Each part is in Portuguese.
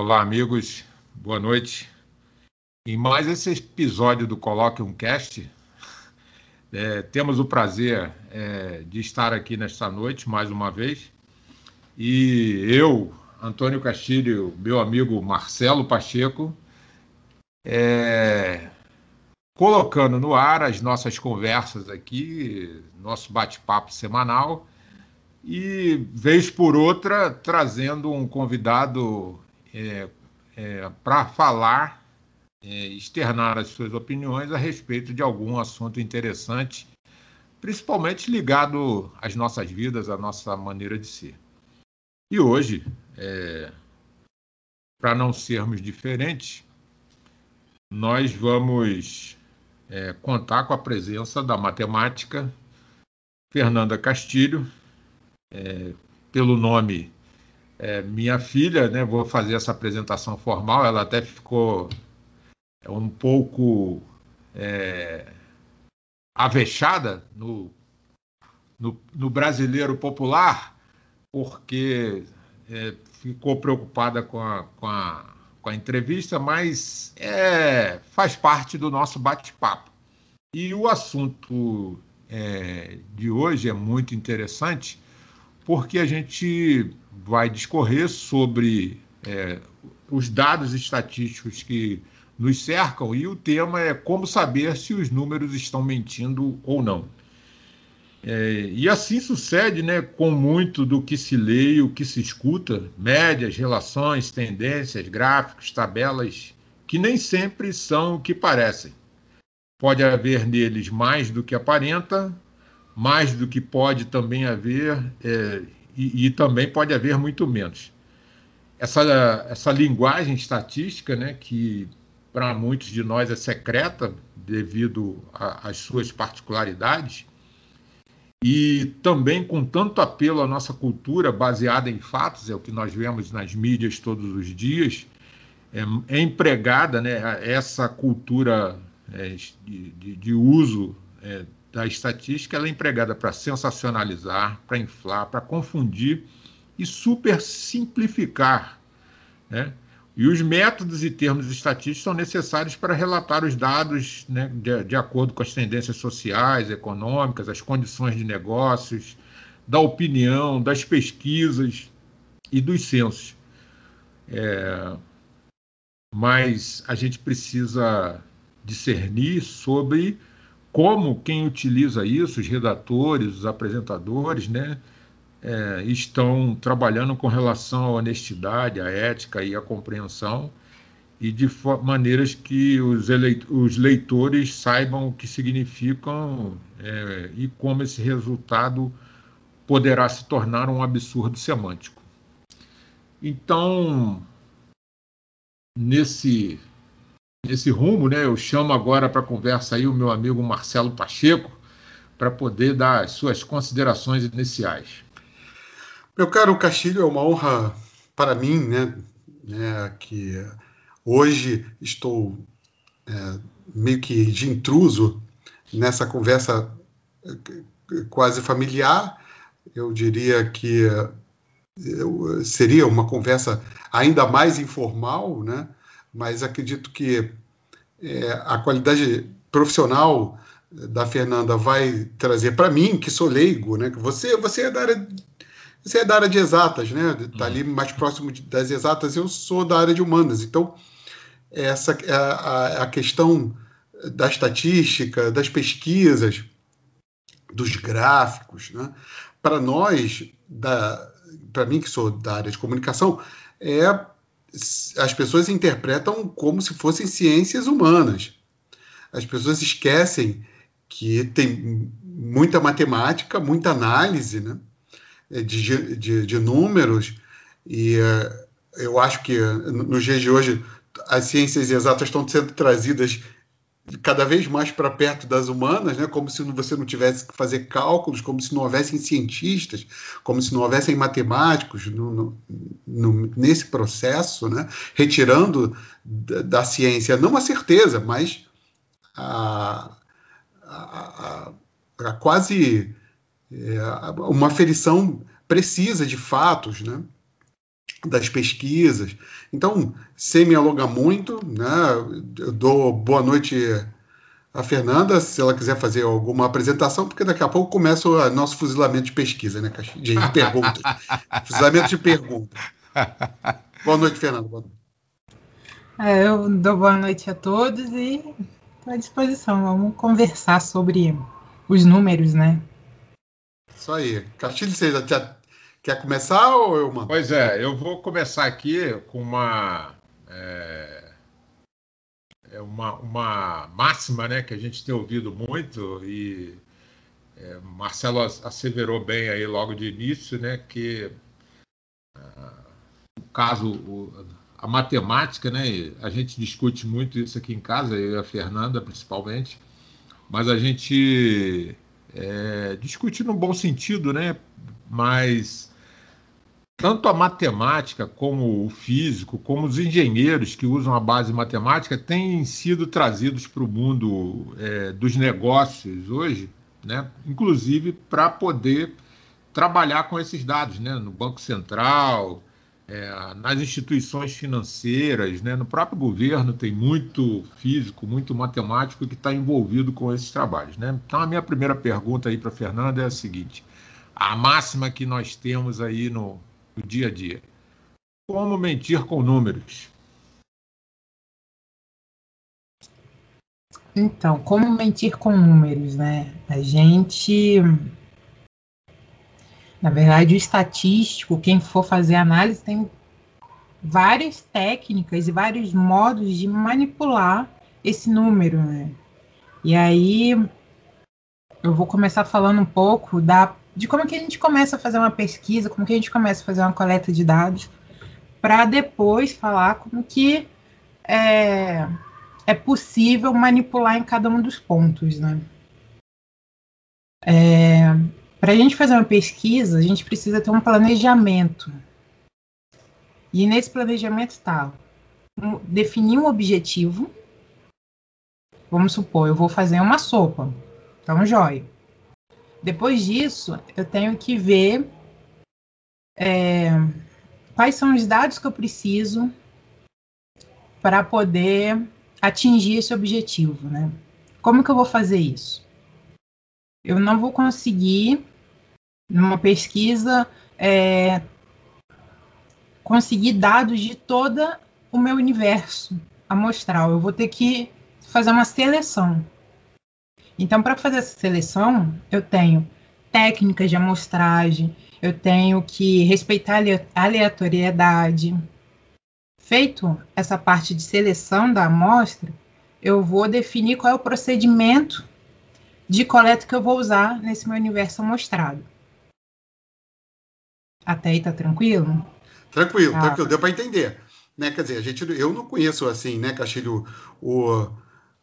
Olá, amigos. Boa noite. Em mais esse episódio do Coloque um Cast, é, temos o prazer é, de estar aqui nesta noite mais uma vez. E eu, Antônio Castilho, meu amigo Marcelo Pacheco, é, colocando no ar as nossas conversas aqui, nosso bate-papo semanal, e, vez por outra, trazendo um convidado é, é, para falar, é, externar as suas opiniões a respeito de algum assunto interessante, principalmente ligado às nossas vidas, à nossa maneira de ser. E hoje, é, para não sermos diferentes, nós vamos é, contar com a presença da matemática Fernanda Castilho, é, pelo nome é, minha filha, né? Vou fazer essa apresentação formal. Ela até ficou um pouco é, avexada no, no, no, brasileiro popular, porque é, ficou preocupada com a, com a, com a entrevista, mas é, faz parte do nosso bate-papo. E o assunto é, de hoje é muito interessante, porque a gente vai discorrer sobre é, os dados estatísticos que nos cercam e o tema é como saber se os números estão mentindo ou não. É, e assim sucede né, com muito do que se lê e o que se escuta, médias, relações, tendências, gráficos, tabelas, que nem sempre são o que parecem. Pode haver neles mais do que aparenta, mais do que pode também haver, é, e, e, também pode haver muito menos. Essa, essa linguagem estatística, né, que para muitos de nós é secreta devido às suas particularidades, e também com tanto apelo à nossa cultura baseada em fatos, é o que nós vemos nas mídias todos os dias, é, é empregada né, essa cultura é, de, de, uso é, da estatística ela é empregada para sensacionalizar, para inflar, para confundir e super simplificar. Né? E os métodos e termos estatísticos são necessários para relatar os dados né, de, de, acordo com as tendências sociais, econômicas, as condições de negócios, da opinião, das pesquisas e dos censos. É, mas a gente precisa discernir sobre como quem utiliza isso, os redatores, os apresentadores, né, é, estão trabalhando com relação à honestidade, à ética e à compreensão, e de maneiras que os, os, leitores saibam o que significam é, e como esse resultado poderá se tornar um absurdo semântico. Então, nesse nesse rumo, né? Eu chamo agora para conversa aí o meu amigo Marcelo Pacheco para poder dar as suas considerações iniciais. Meu caro Castilho, é uma honra para mim, né, né que hoje estou é, meio que de intruso nessa conversa é, quase familiar. Eu diria que seria uma conversa ainda mais informal, né? Mas acredito que é, a qualidade profissional da Fernanda vai trazer para mim, que sou leigo, né? Você, você é da área você é da área de exatas, né? Está ali uhum. mais próximo de, das exatas. Eu sou da área de humanas. Então, essa a, a, a questão da estatística, das pesquisas, dos gráficos, né? Para nós, para mim que sou da área de comunicação, é as pessoas interpretam como se fossem ciências humanas. As pessoas esquecem que tem muita matemática, muita análise né, de, de, de números, e uh, eu acho que nos dias de hoje as ciências exatas estão sendo trazidas cada vez mais para perto das humanas, né? como se você não tivesse que fazer cálculos, como se não houvessem cientistas, como se não houvessem matemáticos no, no, no, nesse processo, né? retirando da, da, ciência não a certeza, mas a, a, a, a quase é, uma aferição precisa de fatos, né? Das pesquisas. Então, sem me alongar muito, né, eu dou boa noite a Fernanda, se ela quiser fazer alguma apresentação, porque daqui a pouco começa o nosso fuzilamento de pesquisa, né, de perguntas. fuzilamento de perguntas. Boa noite, Fernanda. Boa noite. É, eu dou boa noite a todos e estou à disposição. Vamos conversar sobre os números, né? Isso aí. Castilho, você já quer começar ou eu mando? Pois é, eu vou começar aqui com uma. É, é uma, uma máxima né, que a gente tem ouvido muito e é, Marcelo asseverou bem aí logo de início, né, que ah, o caso, o, a matemática, né? A gente discute muito isso aqui em casa, eu e a Fernanda principalmente, mas a gente é, discute no bom sentido, né? Mas tanto a matemática como o físico, como os engenheiros que usam a base matemática têm sido trazidos para o mundo é, dos negócios hoje, né? Inclusive para poder trabalhar com esses dados, né? No Banco Central, é, nas instituições financeiras, né, no próprio governo tem muito físico, muito matemático que está envolvido com esses trabalhos. Né? Então a minha primeira pergunta aí para a Fernanda é a seguinte: a máxima que nós temos aí no, no dia a dia, como mentir com números? Então, como mentir com números, né? A gente na verdade, o estatístico, quem for fazer análise, tem várias técnicas e vários modos de manipular esse número, né? E aí eu vou começar falando um pouco da, de como que a gente começa a fazer uma pesquisa, como que a gente começa a fazer uma coleta de dados, para depois falar como que é, é possível manipular em cada um dos pontos, né? É, para a gente fazer uma pesquisa, a gente precisa ter um planejamento. E nesse planejamento está um, definir um objetivo. Vamos supor, eu vou fazer uma sopa. Então, jóia. Depois disso, eu tenho que ver é, quais são os dados que eu preciso para poder atingir esse objetivo, né? Como que eu vou fazer isso? Eu não vou conseguir numa pesquisa, é, conseguir dados de todo o meu universo amostral. Eu vou ter que fazer uma seleção. Então, para fazer essa seleção, eu tenho técnicas de amostragem, eu tenho que respeitar a aleatoriedade. Feito essa parte de seleção da amostra, eu vou definir qual é o procedimento de coleta que eu vou usar nesse meu universo amostrado. Até aí tá tranquilo? Tranquilo, ah. tranquilo, deu para entender. Né? Quer dizer, a gente, eu não conheço assim, né, Castilho, o,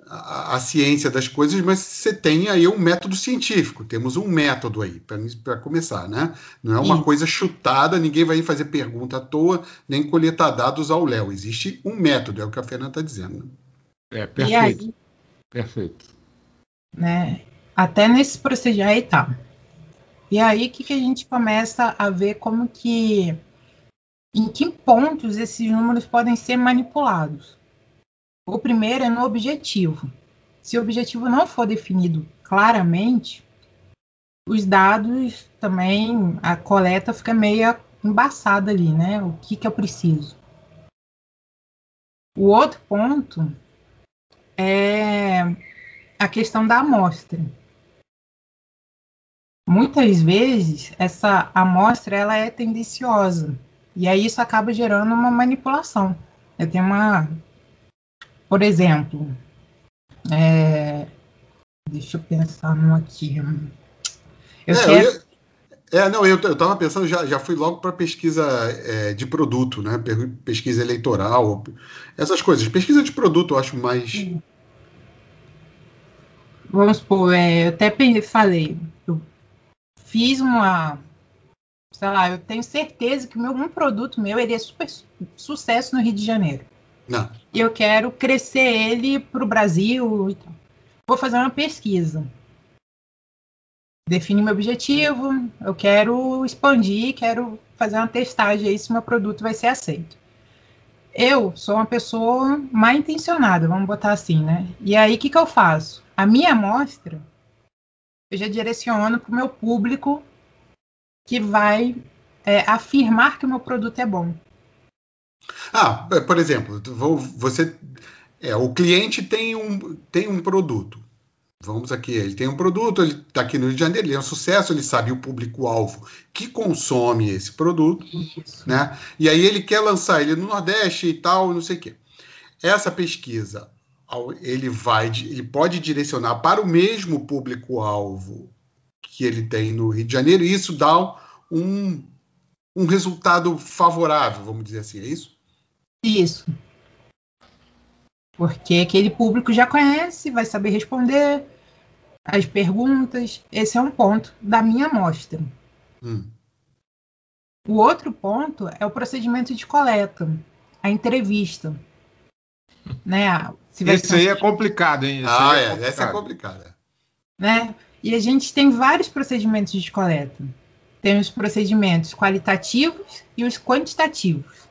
a, a, ciência das coisas, mas você tem aí um método científico. Temos um método aí para começar, né? Não é uma Sim. coisa chutada, ninguém vai fazer pergunta à toa, nem coletar dados ao léu. Existe um método, é o que a Fernanda está dizendo. Né? É, perfeito. Aí, perfeito. Né, até nesse procedimento aí tá. E aí que, que a gente começa a ver como que em que pontos esses números podem ser manipulados. O primeiro é no objetivo. Se o objetivo não for definido claramente, os dados também, a coleta fica meio embaçada ali, né? O que, que eu preciso. O outro ponto é a questão da amostra muitas vezes essa amostra ela é tendenciosa e aí isso acaba gerando uma manipulação. Eu tenho uma, por exemplo, é, deixa eu pensar num aqui. Eu é, quero... eu é, não, eu estava pensando, já, já fui logo para pesquisa é, de produto, né? Pesquisa eleitoral, essas coisas. Pesquisa de produto eu acho mais. Vamos supor, é, eu até falei, eu fiz uma. Sei lá, eu tenho certeza que meu, um produto meu ele é super sucesso no Rio de Janeiro. Não. E eu quero crescer ele para o Brasil. Vou fazer uma pesquisa. Definir meu objetivo, eu quero expandir, quero fazer uma testagem aí se meu produto vai ser aceito. Eu sou uma pessoa mal intencionada, vamos botar assim, né? E aí, o que, que eu faço? A minha amostra, eu já direciono para o meu público que vai é, afirmar que o meu produto é bom. Ah, é, por exemplo, você, é, o cliente tem um, tem um produto. Vamos aqui, ele tem um produto, ele está aqui no Rio de Janeiro, ele é um sucesso, ele sabe o público-alvo que consome esse produto, Isso. né? E aí ele quer lançar ele no Nordeste e tal, não sei o quê. Essa pesquisa, ele vai, ele pode direcionar para o mesmo público-alvo que ele tem no Rio de Janeiro, e isso dá um, um resultado favorável, vamos dizer assim, é isso? Isso. Porque aquele público já conhece, vai saber responder as perguntas. Esse é um ponto da minha amostra. Hum. O outro ponto é o procedimento de coleta, a entrevista. Né? Se Esse aí é complicado, hein? Esse ah, é, é essa é complicada. Né? E a gente tem vários procedimentos de coleta. Tem os procedimentos qualitativos e os quantitativos.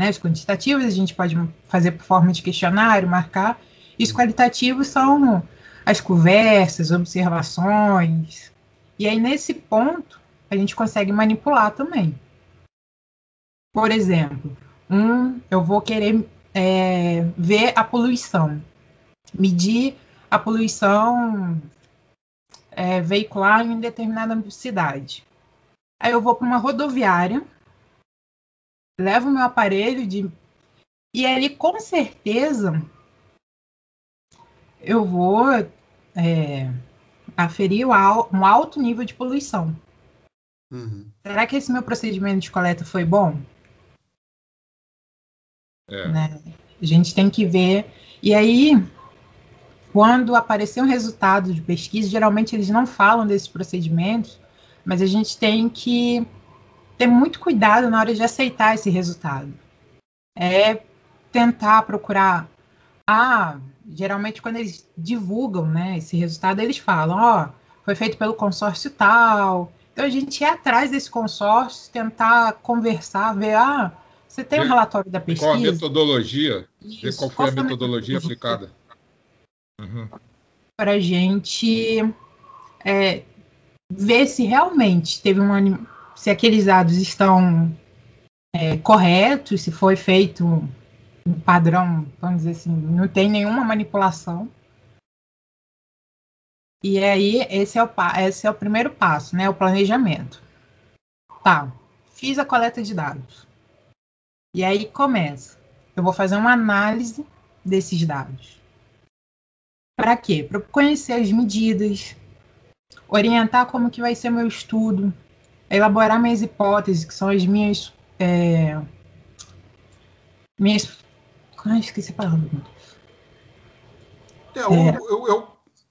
Né? Os quantitativos a gente pode fazer por forma de questionário, marcar. E os qualitativos são as conversas, observações. E aí, nesse ponto, a gente consegue manipular também. Por exemplo, um, eu vou querer é, ver a poluição, medir a poluição é, veicular em determinada cidade. Aí eu vou para uma rodoviária levo meu aparelho de e ali com certeza eu vou é, aferir um alto nível de poluição. Uhum. Será que esse meu procedimento de coleta foi bom? É. Né? A gente tem que ver. E aí, quando aparecer um resultado de pesquisa, geralmente eles não falam desses procedimentos, mas a gente tem que ter muito cuidado na hora de aceitar esse resultado. É tentar procurar. Ah, geralmente quando eles divulgam né, esse resultado, eles falam, ó, oh, foi feito pelo consórcio tal. Então a gente ir atrás desse consórcio, tentar conversar, ver, ah, você tem um relatório da pesquisa. Qual a metodologia? Isso, ver qual foi qual a metodologia, aplicada. Uhum. Para a gente é, ver se realmente teve uma se aqueles dados estão é, corretos, se foi feito um padrão, vamos dizer assim, não tem nenhuma manipulação. E aí, esse é o, esse é o primeiro passo, né? O planejamento. Tá, fiz a coleta de dados. E aí começa. Eu vou fazer uma análise desses dados. Para quê? Para conhecer as medidas, orientar como que vai ser meu estudo, elaborar minhas hipóteses, que são as minhas. É, minhas. Ai, esqueci a palavra. É, é. Eu, eu,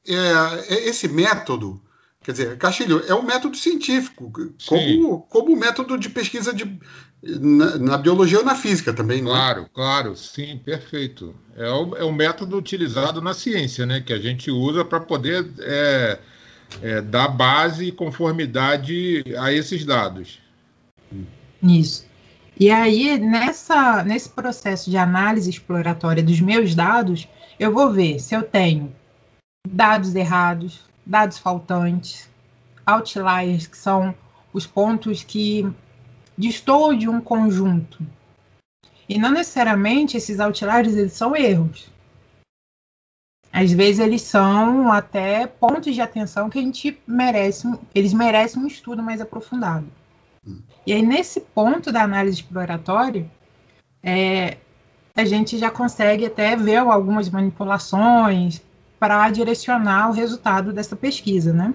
é, é, esse método, quer dizer, Castilho, é um método científico, como, como método de pesquisa de, na, na, biologia ou na física também, não Claro, é? claro, sim, perfeito. É o, é o método utilizado na ciência, né, que a gente usa para poder é, é, dar base e conformidade a esses dados. Isso. E aí, nessa, nesse processo de análise exploratória dos meus dados, eu vou ver se eu tenho dados errados, dados faltantes, outliers, que são os pontos que destoam de um conjunto. E não necessariamente esses outliers eles são erros. Às vezes eles são até pontos de atenção que a gente merece, eles merecem um estudo mais aprofundado. Hum. E aí, nesse ponto da análise exploratória, é, a gente já consegue até ver algumas manipulações para direcionar o resultado dessa pesquisa, né?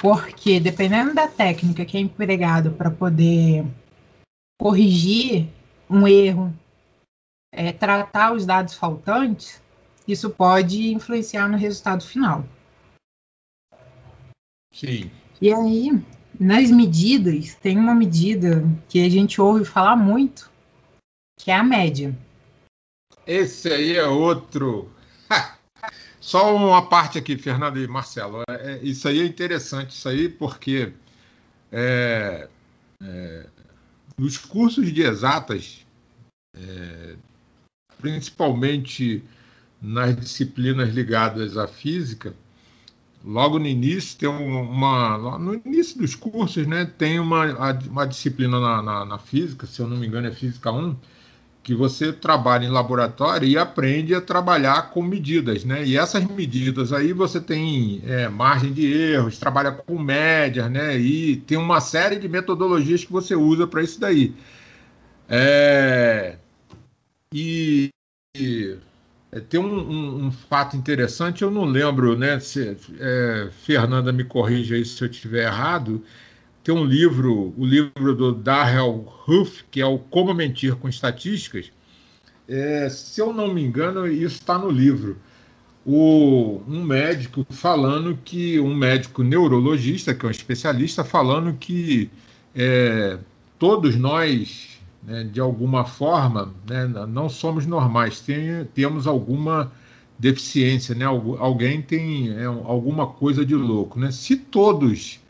Porque dependendo da técnica que é empregada para poder corrigir um erro, é, tratar os dados faltantes, isso pode influenciar no resultado final. Sim. E aí, nas medidas, tem uma medida que a gente ouve falar muito, que é a média. Esse aí é outro. Só uma parte aqui, Fernando e Marcelo. É, isso aí é interessante, isso aí, porque é, é, nos cursos de exatas, é, principalmente nas disciplinas ligadas à física, logo no início tem uma no início dos cursos né tem uma, uma disciplina na, na, na, física se eu não me engano é física 1 que você trabalha em laboratório e aprende a trabalhar com medidas né? E essas medidas aí você tem é, margem de erros trabalha com médias né? E tem uma série de metodologias que você usa para isso daí. É, e, e é, tem um, um, um, fato interessante, eu não lembro, né? Se, é, Fernanda me corrija aí se eu estiver errado. Tem um livro, o livro do Darrell Huff, que é o Como Mentir com Estatísticas. É, se eu não me engano, isso está no livro. O, um médico falando que, um médico neurologista, que é um especialista, falando que é, todos nós né, de alguma forma, né, não somos normais, tem, temos alguma deficiência, né, alguém tem é, alguma coisa de louco. Né? Se todos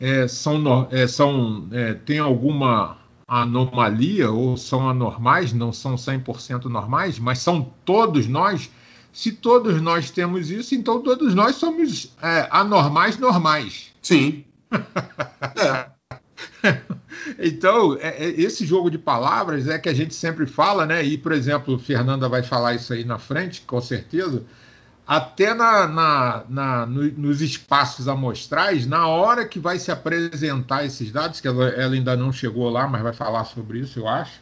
é, são, é, são é, têm alguma anomalia ou são anormais, não são 100% normais, mas são todos nós, se todos nós temos isso, então todos nós somos é, anormais normais. Sim. é. então, é, é, esse jogo de palavras é que a gente sempre fala, né? E, por exemplo, Fernanda vai falar isso aí na frente, com certeza. Até na, na, na no, nos espaços amostrais, na hora que vai se apresentar esses dados, que ela, ela ainda não chegou lá, mas vai falar sobre isso, eu acho.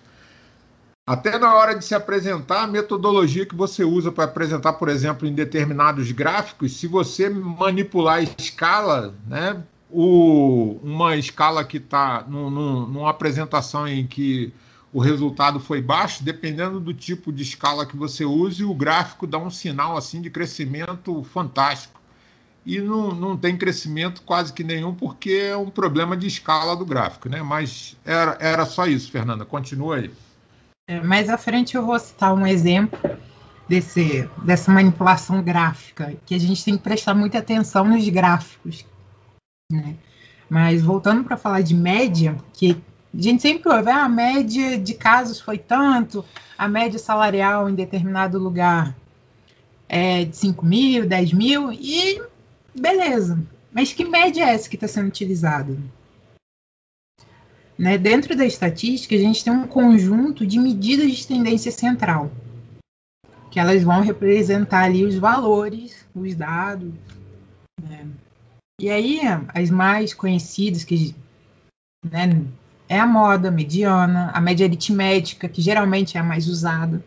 Até na hora de se apresentar, a metodologia que você usa para apresentar, por exemplo, em determinados gráficos, se você manipular a escala, né, o, uma escala que está numa apresentação em que o resultado foi baixo, dependendo do tipo de escala que você use, o gráfico dá um sinal assim de crescimento fantástico. E não, não tem crescimento quase que nenhum, porque é um problema de escala do gráfico, né? Mas era, era só isso, Fernanda. Continua aí. É, mais à frente eu vou citar um exemplo desse, dessa manipulação gráfica, que a gente tem que prestar muita atenção nos gráficos, né? Mas voltando para falar de média, que a gente sempre ouve, ah, a média de casos foi tanto, a média salarial em determinado lugar é de 5 mil, 10 mil, e beleza. Mas que média é essa que está sendo utilizada? Né? Dentro da estatística, a gente tem um conjunto de medidas de tendência central, que elas vão representar ali os valores, os dados? E aí, as mais conhecidas, que né, é a moda mediana, a média aritmética, que geralmente é a mais usada.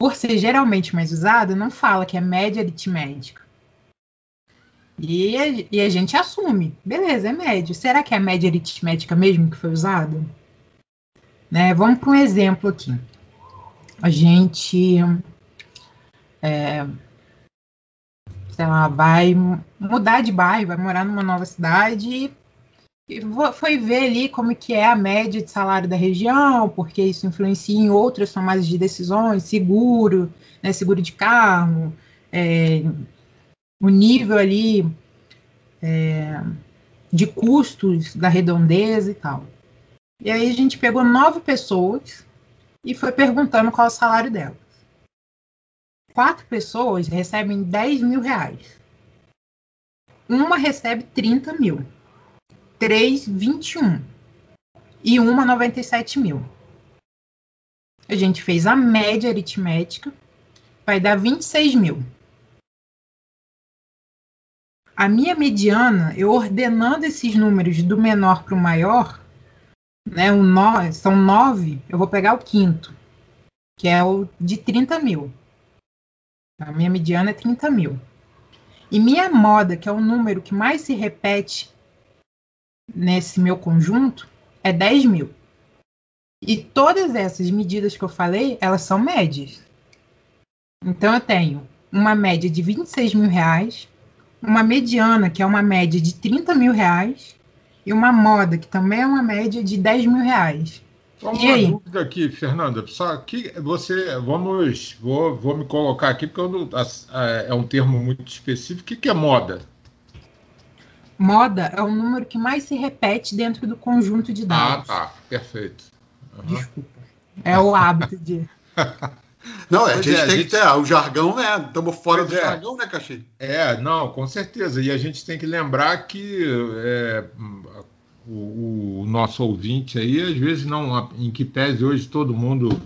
Por ser geralmente mais usada, não fala que é média aritmética. E, e a gente assume, beleza, é média. Será que é a média aritmética mesmo que foi usada? Né, vamos para um exemplo aqui. A gente é, sei lá, vai mudar de bairro, vai morar numa nova cidade e foi ver ali como que é a média de salário da região, porque isso influencia em outras tomadas de decisões, seguro, né, seguro de carro, é, o nível ali é, de custos da redondeza e tal. E aí a gente pegou nove pessoas e foi perguntando qual é o salário dela quatro pessoas recebem 10 mil reais. Uma recebe 30 mil. Três, 21. E uma, 97 mil. A gente fez a média aritmética, vai dar 26 mil. A minha mediana, eu ordenando esses números do menor para o maior, né, um no, são nove, eu vou pegar o quinto, que é o de 30 mil. A minha mediana é 30 mil. E minha moda, que é o número que mais se repete nesse meu conjunto, é 10 mil. E todas essas medidas que eu falei, elas são médias. Então eu tenho uma média de 26 mil reais, uma mediana, que é uma média de 30 mil reais, e uma moda, que também é uma média de 10 mil reais. Só uma aí? dúvida aqui, Fernanda. Só que você, vamos, vou, vou me colocar aqui porque não, é um termo muito específico. O que, que é moda? moda é o número que mais se repete dentro do conjunto de dados. Ah, tá. Perfeito. Uhum. Desculpa. É o hábito de. Não, a gente é, tem a gente... que ter o jargão, né? Estamos fora pois do é. jargão, né, Caxi? É, não, com certeza. E a gente tem que lembrar que é, o, o, nosso ouvinte aí, às vezes não, em que pese hoje todo mundo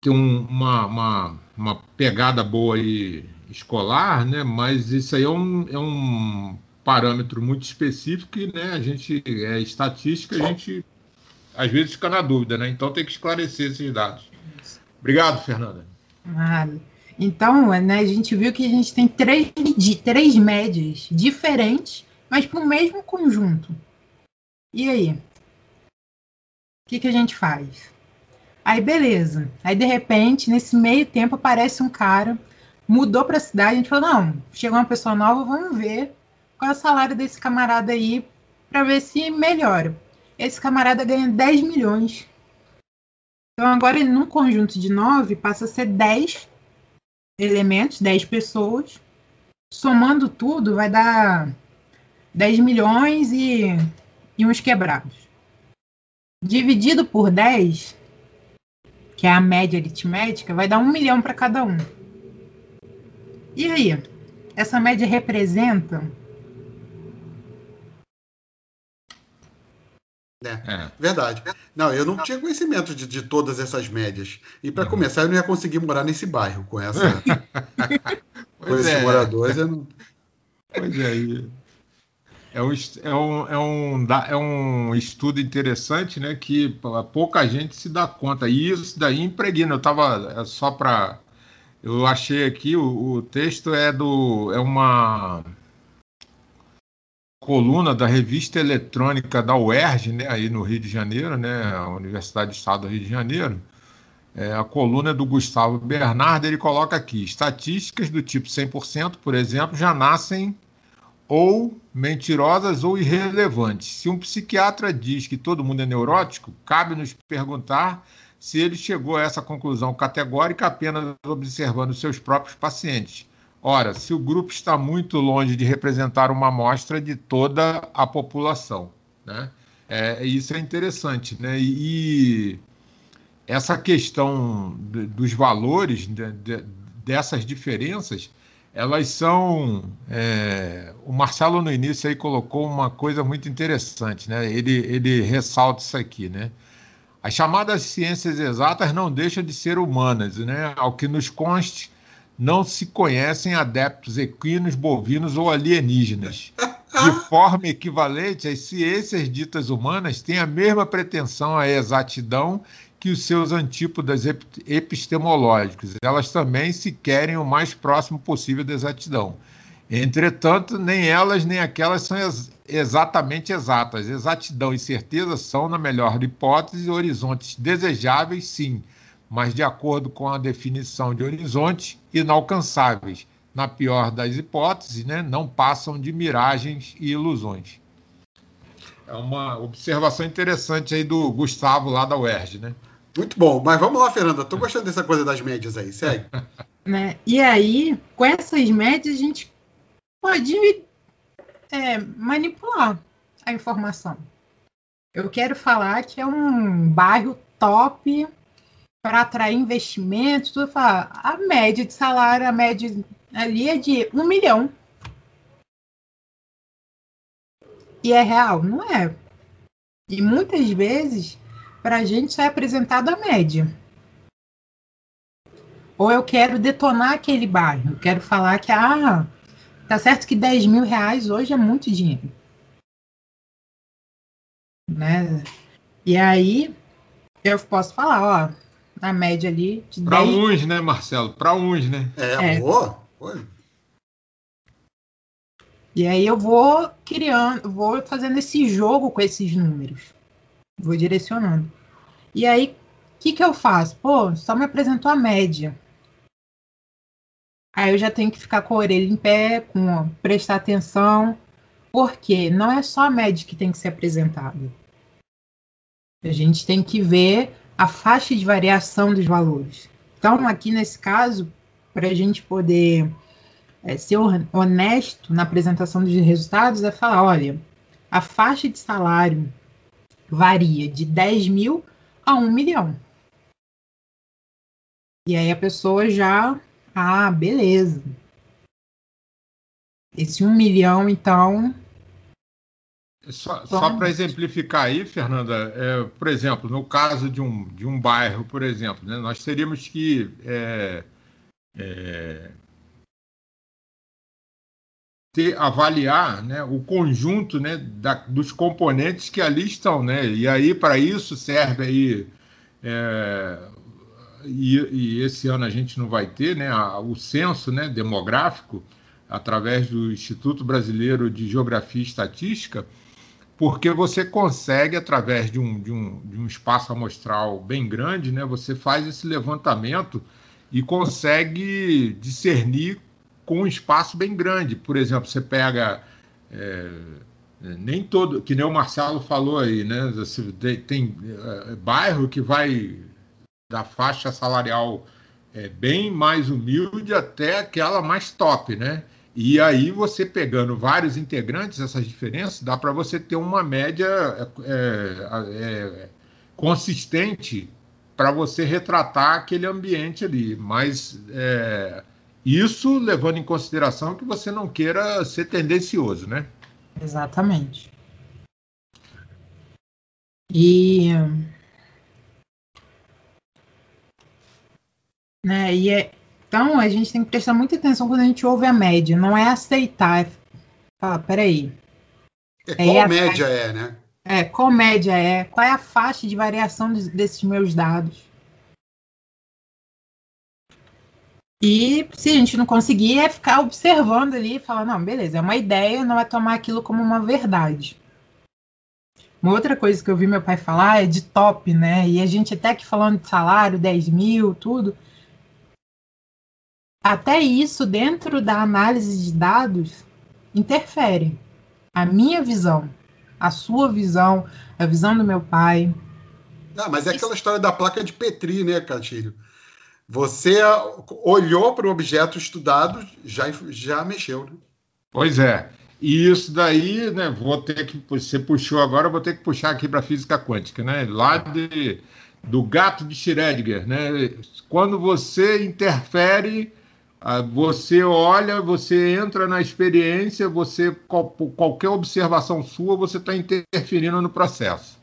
tem um, uma, uma, uma, pegada boa aí escolar, né? Mas isso aí é um, é um parâmetro muito específico e né, a gente é estatística, a gente às vezes fica na dúvida, né? Então tem que esclarecer esses dados. Obrigado, Fernanda. Nada. Então, né, a gente viu que a gente tem três, três médias diferentes, mas para o mesmo conjunto. E aí? O que, que a gente faz? Aí, beleza. Aí, de repente, nesse meio tempo, aparece um cara, mudou para a cidade. A gente falou: não, chegou uma pessoa nova, vamos ver qual é o salário desse camarada aí para ver se melhora. Esse camarada ganha 10 milhões. Então, agora, num conjunto de 9, passa a ser 10 elementos, 10 pessoas. Somando tudo, vai dar 10 milhões e, e uns quebrados. Dividido por 10, que é a média aritmética, vai dar 1 milhão para cada um. E aí? Essa média representa É, é, verdade. Não, eu não tinha conhecimento de, de todas essas médias. E para começar, eu não ia conseguir morar nesse bairro com essa com esses é. moradores. Eu não... Pois é. É um, é, um, é, um, é um estudo interessante, né? Que pouca gente se dá conta. E isso daí impregna. Eu estava é só para. Eu achei aqui o, o texto é do é uma coluna da revista eletrônica da UERJ, né, aí no Rio de Janeiro, né, a Universidade do Estado do Rio de Janeiro, é, a coluna do Gustavo Bernardo, ele coloca aqui, estatísticas do tipo 100%, por exemplo, já nascem ou mentirosas ou irrelevantes. Se um psiquiatra diz que todo mundo é neurótico, cabe nos perguntar se ele chegou a essa conclusão categórica apenas observando seus próprios pacientes Ora, se o grupo está muito longe de representar uma amostra de toda a população, né? É, isso é interessante, né? E, e essa questão de, dos valores de, de, dessas diferenças, elas são. É, o Marcelo no início aí colocou uma coisa muito interessante, né? Ele, ele ressalta isso aqui, né? As chamadas ciências exatas não deixam de ser humanas, né? Ao que nos conste, não se conhecem adeptos equinos, bovinos ou alienígenas. De forma equivalente, as ciências ditas humanas têm a mesma pretensão à exatidão que os seus antípodas epistemológicos. Elas também se querem o mais próximo possível da exatidão. Entretanto, nem elas nem aquelas são ex exatamente exatas. Exatidão e certeza são, na melhor hipótese, horizontes desejáveis, sim, mas de acordo com a definição de horizonte, inalcançáveis. Na pior das hipóteses, né, não passam de miragens e ilusões. É uma observação interessante aí do Gustavo lá da UERJ, né? Muito bom, mas vamos lá, Fernanda. Estou gostando dessa coisa das médias aí, segue. né? E aí, com essas médias, a gente pode é, manipular a informação. Eu quero falar que é um bairro top para atrair investimento, tudo a média de salário, a média ali é de um milhão. E é real? Não é. E muitas vezes, para a gente só é apresentado a média. Ou eu quero detonar aquele bairro, eu quero falar que, ah, tá certo que 10 mil reais hoje é muito dinheiro. Né? E aí, eu posso falar, ó, na média ali. Para 10... uns, né, Marcelo? Para uns, né? É, é. boa. E aí eu vou criando, vou fazendo esse jogo com esses números. Vou direcionando. E aí, o que, que eu faço? Pô, só me apresentou a média. Aí eu já tenho que ficar com a orelha em pé, com prestar atenção, porque não é só a média que tem que ser apresentada. A gente tem que ver a faixa de variação dos valores. Então, aqui nesse caso, para a gente poder é, ser honesto na apresentação dos resultados é falar, olha, a faixa de salário varia de 10 mil a 1 milhão. E aí a pessoa já, ah, beleza. Esse 1 milhão, então. Só, só para exemplificar aí, Fernanda, é, por exemplo, no caso de um, de um bairro, por exemplo, né, nós teríamos que é, é, ter, avaliar né, o conjunto né, da, dos componentes que ali estão. Né? E aí, para isso, serve aí. É, e, e, esse ano a gente não vai ter né, a, o censo né, demográfico através do Instituto Brasileiro de Geografia e Estatística, porque você consegue, através de um, de um, de um espaço amostral bem grande, né, você faz esse levantamento e consegue discernir com um espaço bem grande. Por exemplo, você pega. É, nem todo, que nem o Marcelo falou aí, né? Tem, tem é, bairro que vai da faixa salarial é, bem mais humilde até aquela mais top, né? E aí você pegando vários integrantes, essas diferenças, dá para você ter uma média é, é, consistente para você retratar aquele ambiente ali. Mas é, isso levando em consideração que você não queira ser tendencioso, né? Exatamente. E, né, e é, então a gente tem que prestar muita atenção quando a gente ouve a média, não é aceitar, é falar, peraí. É, qual é média é, né? É, qual média é? Qual é a faixa de variação desses meus dados? E se a gente não conseguir, é ficar observando ali e falar, não, beleza, é uma ideia, não é tomar aquilo como uma verdade. Uma outra coisa que eu vi meu pai falar é de top, né? E a gente até que falando de salário, 10 mil, tudo. Até isso, dentro da análise de dados, interfere. A minha visão, a sua visão, a visão do meu pai. Não, mas é aquela história da placa de Petri, né, Catilho? Você olhou para o objeto estudado, já, já mexeu. Né? Pois é. E isso daí, né, vou ter que. Você puxou agora, vou ter que puxar aqui para a física quântica, né? Lá de, do gato de Schrödinger, né? Quando você interfere, ah, você olha, você entra na experiência, você qualquer observação sua, você está interferindo no processo.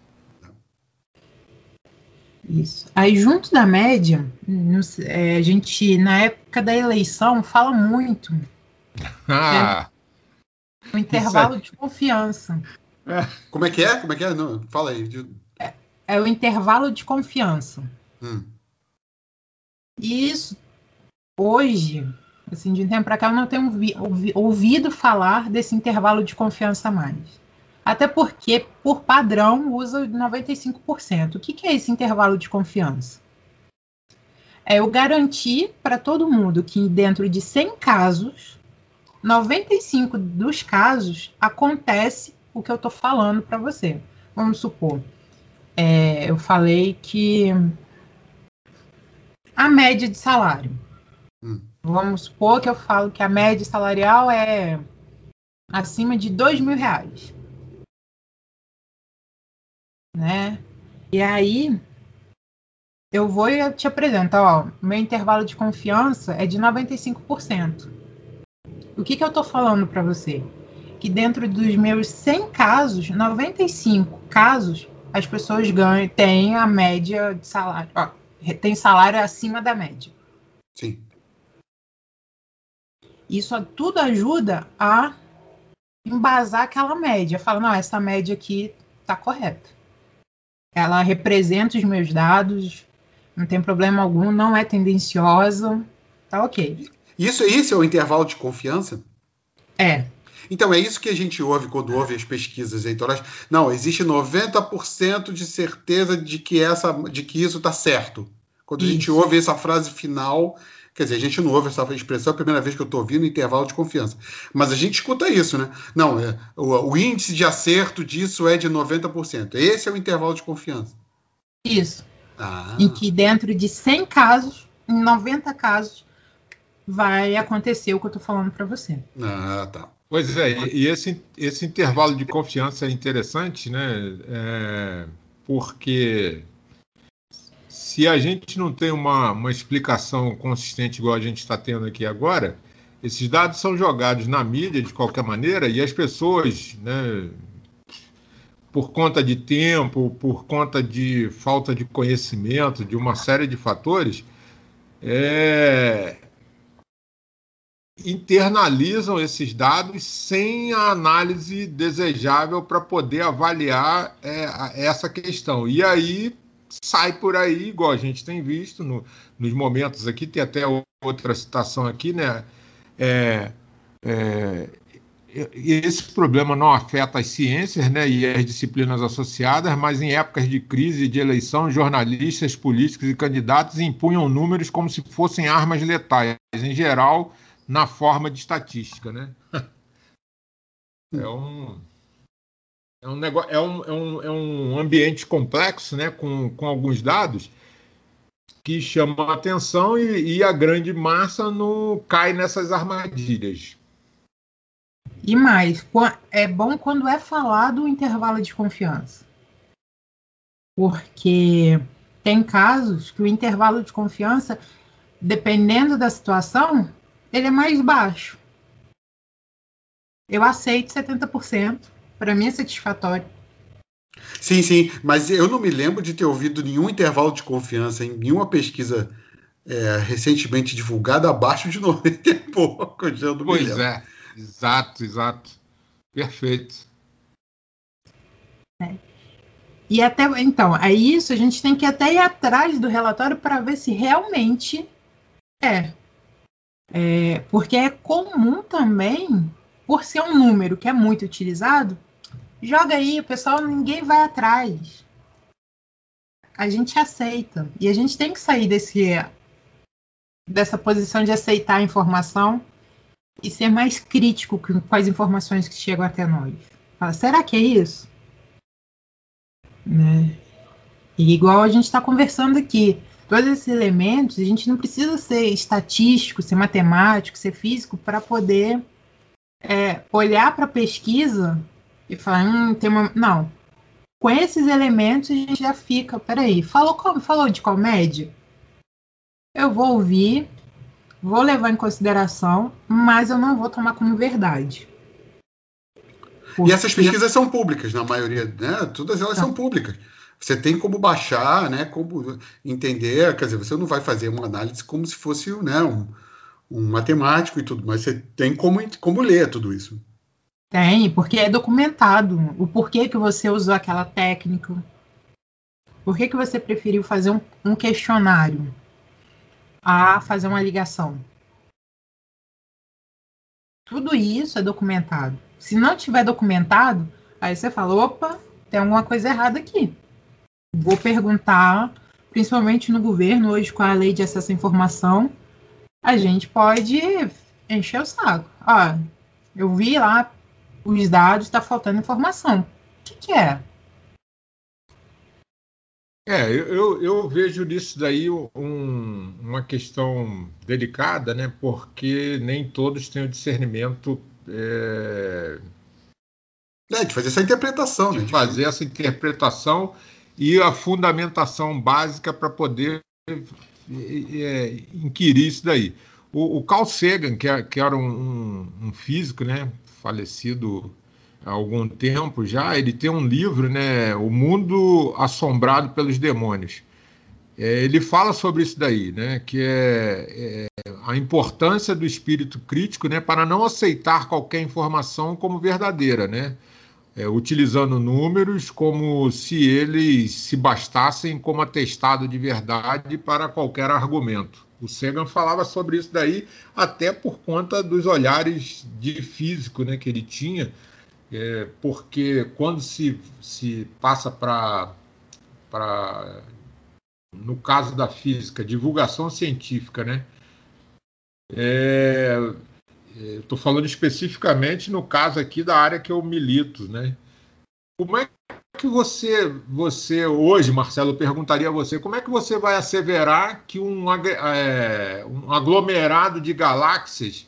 Isso. Aí, junto da média, é, a gente, na época da eleição, fala muito. Ah, é, o intervalo é... de confiança. É. Como é que é? Como é que é? Não, fala aí. É, é, o intervalo de confiança. Hum. E isso, hoje, assim, de um tempo para cá, eu não tenho ouvido falar desse intervalo de confiança mais. Até porque, por padrão, usa 95%. O que, que é esse intervalo de confiança? É eu garantir para todo mundo que dentro de 100 casos, 95 dos casos acontece o que eu estou falando para você. Vamos supor, é, eu falei que a média de salário. Hum. Vamos supor que eu falo que a média salarial é acima de dois mil reais né? E aí eu vou e te apresento, ó, meu intervalo de confiança é de 95%. O que, que eu estou falando para você? Que dentro dos meus 100 casos, 95 casos, as pessoas ganham, têm a média de salário, ó, tem salário acima da média. Sim. Isso tudo ajuda a embasar aquela média. Fala, não, essa média aqui está correta. Ela representa os meus dados, não tem problema algum, não é tendenciosa, tá ok. Isso, isso é o intervalo de confiança? É. Então, é isso que a gente ouve quando ouve as pesquisas eleitorais. Não, existe 90% de certeza de que, essa, de que isso está certo. Quando isso. a gente ouve essa frase final, Quer dizer, a gente não ouve essa expressão, é a primeira vez que eu estou ouvindo intervalo de confiança. Mas a gente escuta isso, né? Não, é, o, o índice de acerto disso é de 90%. Esse é o intervalo de confiança. Isso. Ah. Em que dentro de 100 casos, em 90 casos, vai acontecer o que eu estou falando para você. Ah, tá. Pois é, e esse, esse intervalo de confiança é interessante, né? É, porque se a gente não tem uma, uma explicação consistente igual a gente está tendo aqui agora, esses dados são jogados na mídia de qualquer maneira e as pessoas, né, por conta de tempo, por conta de falta de conhecimento, de uma série de fatores, é, internalizam esses dados sem a análise desejável para poder avaliar é, essa questão. E aí sai por aí, igual a gente tem visto no, nos momentos aqui, tem até outra citação aqui, né? É, é, esse problema não afeta as ciências né, e as disciplinas associadas, mas em épocas de crise e de eleição, jornalistas, políticos e candidatos impunham números como se fossem armas letais, em geral, na forma de estatística. Né? É um, é um, negócio, é um, é um, é um ambiente complexo, né, com, com alguns dados, que chamam a atenção e, e a grande massa não cai nessas armadilhas. E mais, é bom quando é falado o intervalo de confiança. Porque tem casos que o intervalo de confiança, dependendo da situação, ele é mais baixo. Eu aceito 70%, para mim é satisfatório. Sim, sim, mas eu não me lembro de ter ouvido nenhum intervalo de confiança em nenhuma pesquisa é, recentemente divulgada abaixo de 90 e pouco. Pois é. Exato, exato. Perfeito. É. E até então, é isso, a gente tem que até ir atrás do relatório para ver se realmente é. é. Porque é comum também, por ser um número que é muito utilizado, joga aí, o pessoal, ninguém vai atrás. A gente aceita. E a gente tem que sair desse, dessa posição de aceitar a informação e ser mais crítico com as informações que chegam até nós. Fala, será que é isso? Né? E igual a gente está conversando aqui, todos esses elementos, a gente não precisa ser estatístico, ser matemático, ser físico para poder é, olhar para a pesquisa e falar, hum, tem uma. Não. Com esses elementos a gente já fica, peraí, falou, falou de comédia? Eu vou ouvir, vou levar em consideração, mas eu não vou tomar como verdade. Porque... E essas pesquisas são públicas, na maioria, né? Todas elas são públicas. Você tem como baixar, né? Como entender, quer dizer, você não vai fazer uma análise como se fosse né, um, um matemático e tudo, mas você tem como, como ler tudo isso. Tem, porque é documentado o porquê que você usou aquela técnica. Por que, que você preferiu fazer um, um questionário? a fazer uma ligação. Tudo isso é documentado. Se não tiver documentado, aí você fala: opa, tem alguma coisa errada aqui. Vou perguntar, principalmente no governo, hoje com a lei de acesso à informação, a gente pode encher o saco. Ó, eu vi lá os dados, está faltando informação. O que, que é? É, eu, eu vejo nisso daí um, uma questão delicada, né? Porque nem todos têm o discernimento. É... É, de fazer essa interpretação, de né? fazer essa interpretação e a fundamentação básica para poder é, inquirir isso daí. O, o Carl Sagan, que, é, que era um, um, físico, né, falecido há algum tempo já, ele tem um livro, né, O Mundo Assombrado pelos Demônios. É, ele fala sobre isso daí, né, que é, é, a importância do espírito crítico, né, para não aceitar qualquer informação como verdadeira, né, é, utilizando números como se eles se bastassem como atestado de verdade para qualquer argumento. O Sagan falava sobre isso daí até por conta dos olhares de físico, né, que ele tinha é, porque quando se, se passa para, no caso da física, divulgação científica, né? É, Estou falando especificamente no caso aqui da área que eu milito, né? Como é que você, você hoje, Marcelo, perguntaria a você, como é que você vai asseverar que um, é, um aglomerado de galáxias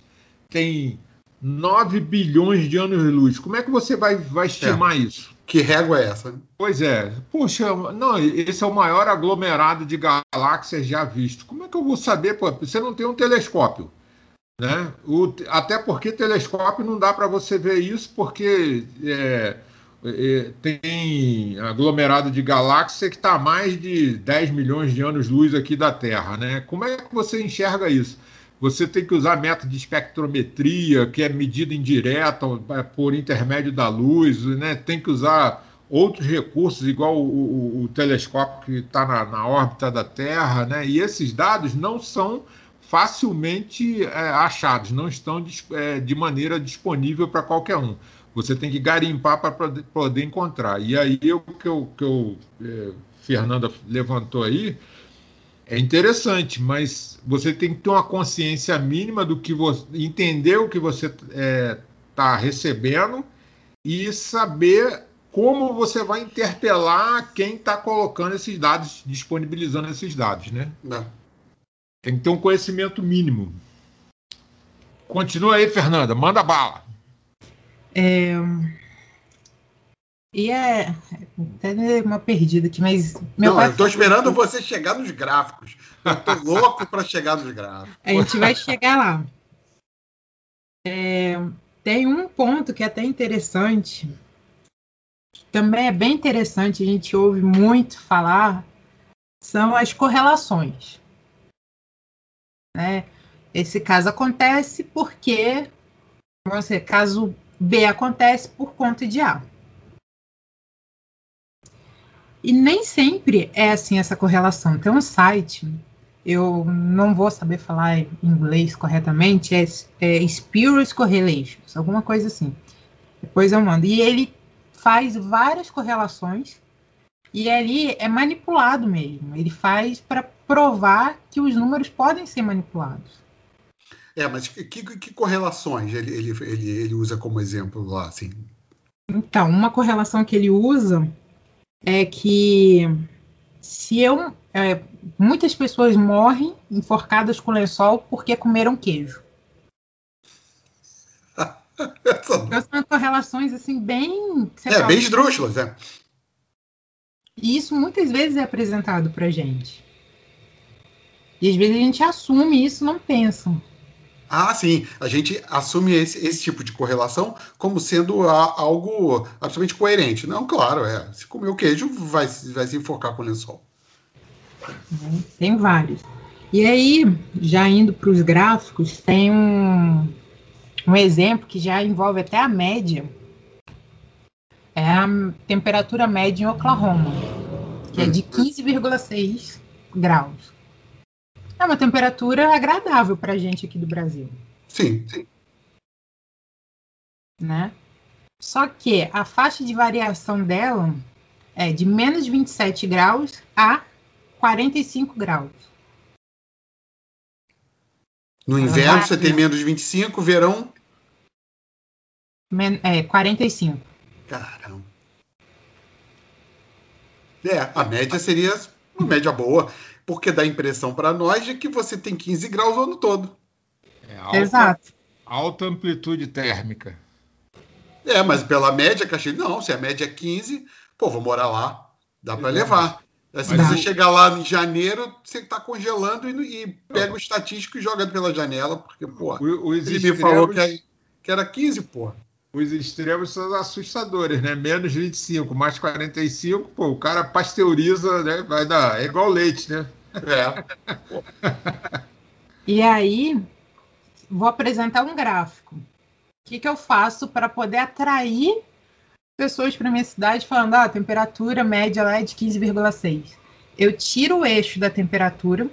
tem 9 bilhões de anos-luz? Como é que você vai, vai estimar é. isso? Que régua é essa? Pois é. Puxa, não, esse é o maior aglomerado de galáxias já visto. Como é que eu vou saber? Pô, você não tem um telescópio. Né? O, até porque telescópio não dá para você ver isso, porque é, é, tem aglomerado de galáxias que está a mais de 10 milhões de anos-luz aqui da Terra. Né? Como é que você enxerga isso? Você tem que usar método de espectrometria, que é medida indireta é, por intermédio da luz, né? tem que usar outros recursos, igual o, o, o telescópio que está na, na, órbita da Terra, né? e esses dados não são facilmente é, achados, não estão é, de maneira disponível para qualquer um. Você tem que garimpar para poder encontrar. E aí o que, eu, que eu, é, Fernanda levantou aí é interessante, mas você tem que ter uma consciência mínima do que você entender o que você está é, recebendo e saber como você vai interpelar quem está colocando esses dados, disponibilizando esses dados, né? Não. Tem que ter um conhecimento mínimo. Continua aí, Fernanda, manda bala. É... E é. Até uma perdida aqui, mas. Meu Não, eu tô esperando você chegar nos gráficos. Eu tô louco para chegar nos gráficos. A gente vai chegar lá. É... Tem um ponto que é até interessante. Também é bem interessante, a gente ouve muito falar, são as correlações. Né? Esse caso acontece porque, vamos dizer, caso B acontece por conta de A. E nem sempre é assim essa correlação. Tem um site, eu não vou saber falar em inglês corretamente, é, é Spurious Correlations, alguma coisa assim. Depois eu mando. E ele faz várias correlações e ali é manipulado mesmo. Ele faz para provar que os números podem ser manipulados. É, mas que, que correlações ele, ele, ele, ele usa como exemplo lá, assim? Então, uma correlação que ele usa é que se eu. É, muitas pessoas morrem enforcadas com lençol porque comeram queijo. então, são correlações assim bem. É, bem esdrúxulas, é. E isso muitas vezes é apresentado pra gente. E às vezes a gente assume isso não pensa. Ah, sim. A gente assume esse, esse tipo de correlação como sendo a, algo absolutamente coerente. Não, claro, é. Se comer o queijo, vai, vai se enfocar com o lençol. Tem vários. E aí, já indo para os gráficos, tem um, um exemplo que já envolve até a média. É a temperatura média em Oklahoma, que é de 15,6 hum. graus. É uma temperatura agradável para a gente aqui do Brasil. Sim, sim. Né? Só que a faixa de variação dela é de menos 27 graus a 45 graus. No inverno você tem menos 25, verão? Men é, 45. Caramba. É, a média seria uma média boa porque dá a impressão para nós de que você tem 15 graus o ano todo. É alta, Exato. Alta amplitude térmica. É, mas pela média, Castilho, não, se a média é 15, pô, vou morar lá, dá para levar. Se você chegar lá em janeiro, você está congelando e, e pega o estatístico e joga pela janela, porque, pô, o, ele me falou que, que era 15, pô os extremos são assustadores, né? Menos 25, mais 45, pô, o cara pasteuriza, né? Vai dar. É igual leite, né? É. e aí, vou apresentar um gráfico. O que, que eu faço para poder atrair pessoas para minha cidade falando, ah, a temperatura média lá é de 15,6. Eu tiro o eixo da temperatura,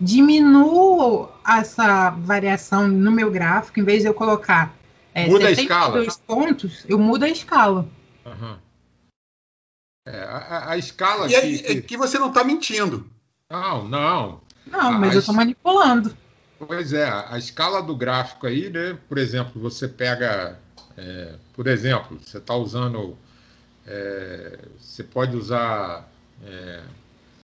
diminuo essa variação no meu gráfico, em vez de eu colocar é, Muda a escala. dois pontos, eu mudo a escala. Uhum. É, a, a, escala e que, é, que você não está mentindo. Não, não. Não, mas a, eu estou manipulando. Pois é, a escala do gráfico aí, né? Por exemplo, você pega, é, por exemplo, você está usando é, você pode usar é,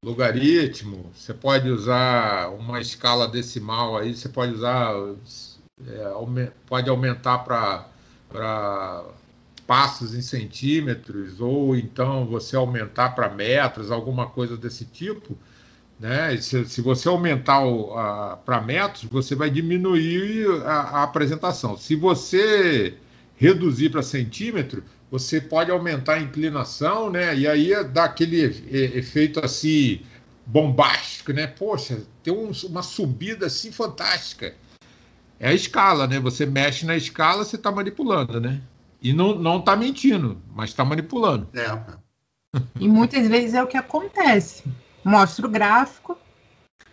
logaritmo, você pode usar uma escala decimal aí, você pode usar, é, pode aumentar para passos em centímetros, ou então você aumentar para metros, alguma coisa desse tipo. Né? Se, se você aumentar para metros, você vai diminuir a, a apresentação. Se você reduzir para centímetro, você pode aumentar a inclinação, né? E aí dá aquele efeito assim bombástico, né? Poxa, tem um, uma subida assim fantástica. É a escala, né? Você mexe na escala, você está manipulando, né? E não, não está mentindo, mas está manipulando. É. E muitas vezes é o que acontece. Mostra o gráfico.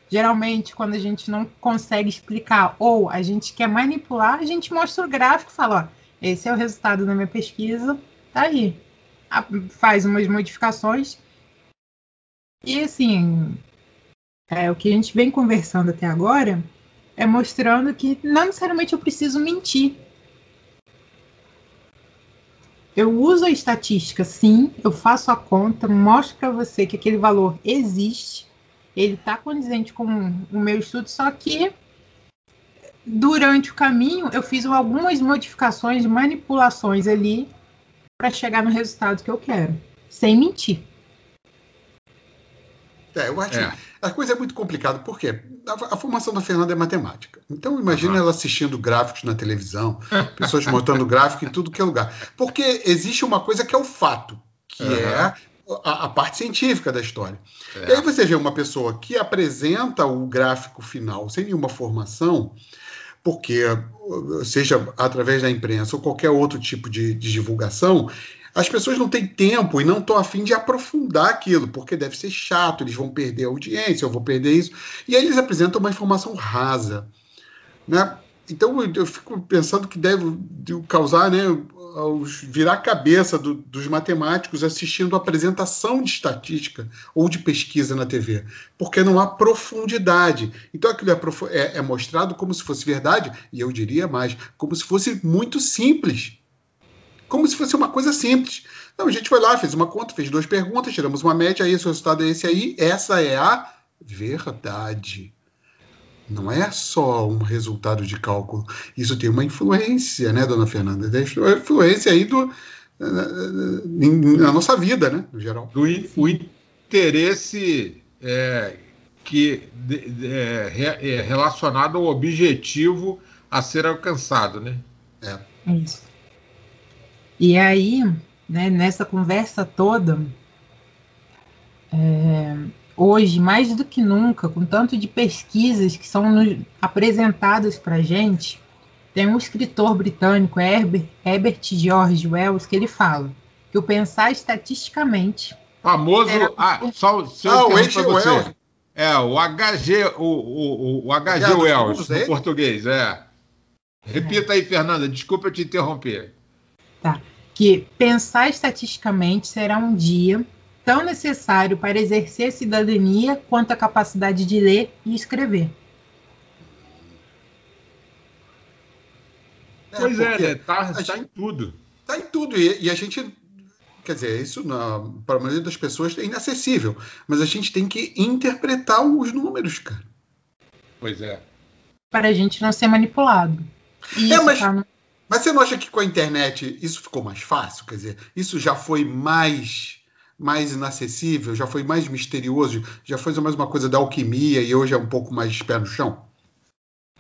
Geralmente, quando a gente não consegue explicar ou a gente quer manipular, a gente mostra o gráfico e fala: ó, esse é o resultado da minha pesquisa, tá aí. Faz umas modificações. E assim, é, o que a gente vem conversando até agora é mostrando que não necessariamente eu preciso mentir. Eu uso a estatística, sim, eu faço a conta, mostro para você que aquele valor existe, ele está condizente com o meu estudo, só que durante o caminho, eu fiz algumas modificações, manipulações ali para chegar no resultado que eu quero, sem mentir. É, eu acho é. a coisa é muito complicada, porque a, a, formação da Fernanda é matemática. Então, imagina uhum. ela assistindo gráficos na televisão, pessoas montando gráfico em tudo que é lugar. Porque existe uma coisa que é o fato, que uhum. é a, a, parte científica da história. É. E aí você vê uma pessoa que apresenta o gráfico final sem nenhuma formação, porque, seja através da imprensa ou qualquer outro tipo de, de divulgação, as pessoas não têm tempo e não estão afim de aprofundar aquilo, porque deve ser chato, eles vão perder a audiência, eu vou perder isso. E aí eles apresentam uma informação rasa. Né? Então eu fico pensando que deve causar né, virar a cabeça do, dos matemáticos assistindo a apresentação de estatística ou de pesquisa na TV, porque não há profundidade. Então aquilo é, é, é mostrado como se fosse verdade, e eu diria mais, como se fosse muito simples. Como se fosse uma coisa simples. Não, a gente foi lá, fez uma conta, fez duas perguntas, tiramos uma média, aí esse resultado é esse aí, essa é a verdade não é só um resultado de cálculo. Isso tem uma influência, né, dona Fernanda? Tem influência aí do, na nossa vida, né, no geral. Do, o interesse é, que é, é, relacionado ao objetivo a ser alcançado, né? É. Isso. E aí, né, nessa conversa toda, é, hoje, mais do que nunca, com tanto de pesquisas que são apresentadas para a gente, tem um escritor britânico, Herbert, Herbert George Wells, que ele fala que o pensar estatisticamente. Famoso. Era... Ah, só se eu ah, o você. Wells. É, o HG, o, o, o HG Wells, no português, é. Repita aí, Fernanda, desculpa eu te interromper. Tá. Que pensar estatisticamente será um dia tão necessário para exercer cidadania quanto a capacidade de ler e escrever. É, pois é, né? tá, tá em tudo. Tá em tudo. E, e a gente quer dizer, isso para a maioria das pessoas é inacessível, mas a gente tem que interpretar os números, cara. Pois é. Para a gente não ser manipulado. é, mas, tá no... mas você não acha que com a internet isso ficou mais fácil? Quer dizer, isso já foi mais mais inacessível, já foi mais misterioso, já foi mais uma coisa da alquimia e hoje é um pouco mais pé no chão?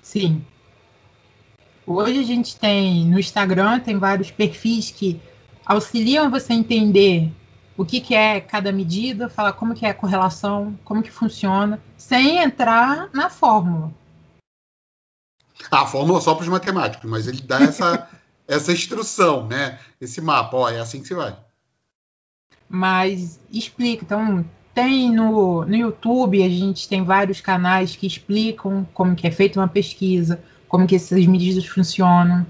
Sim. Hoje a gente tem no Instagram tem vários perfis que auxiliam você a entender o que, que é cada medida, falar como que é a correlação, como que funciona, sem entrar na fórmula. Ah, a fórmula só para os matemáticos, mas ele dá essa, essa instrução, né? Esse mapa, ó, é assim que você vai mas explica. Então, tem no, no YouTube, a gente tem vários canais que explicam como que é feita uma pesquisa, como que essas medidas funcionam.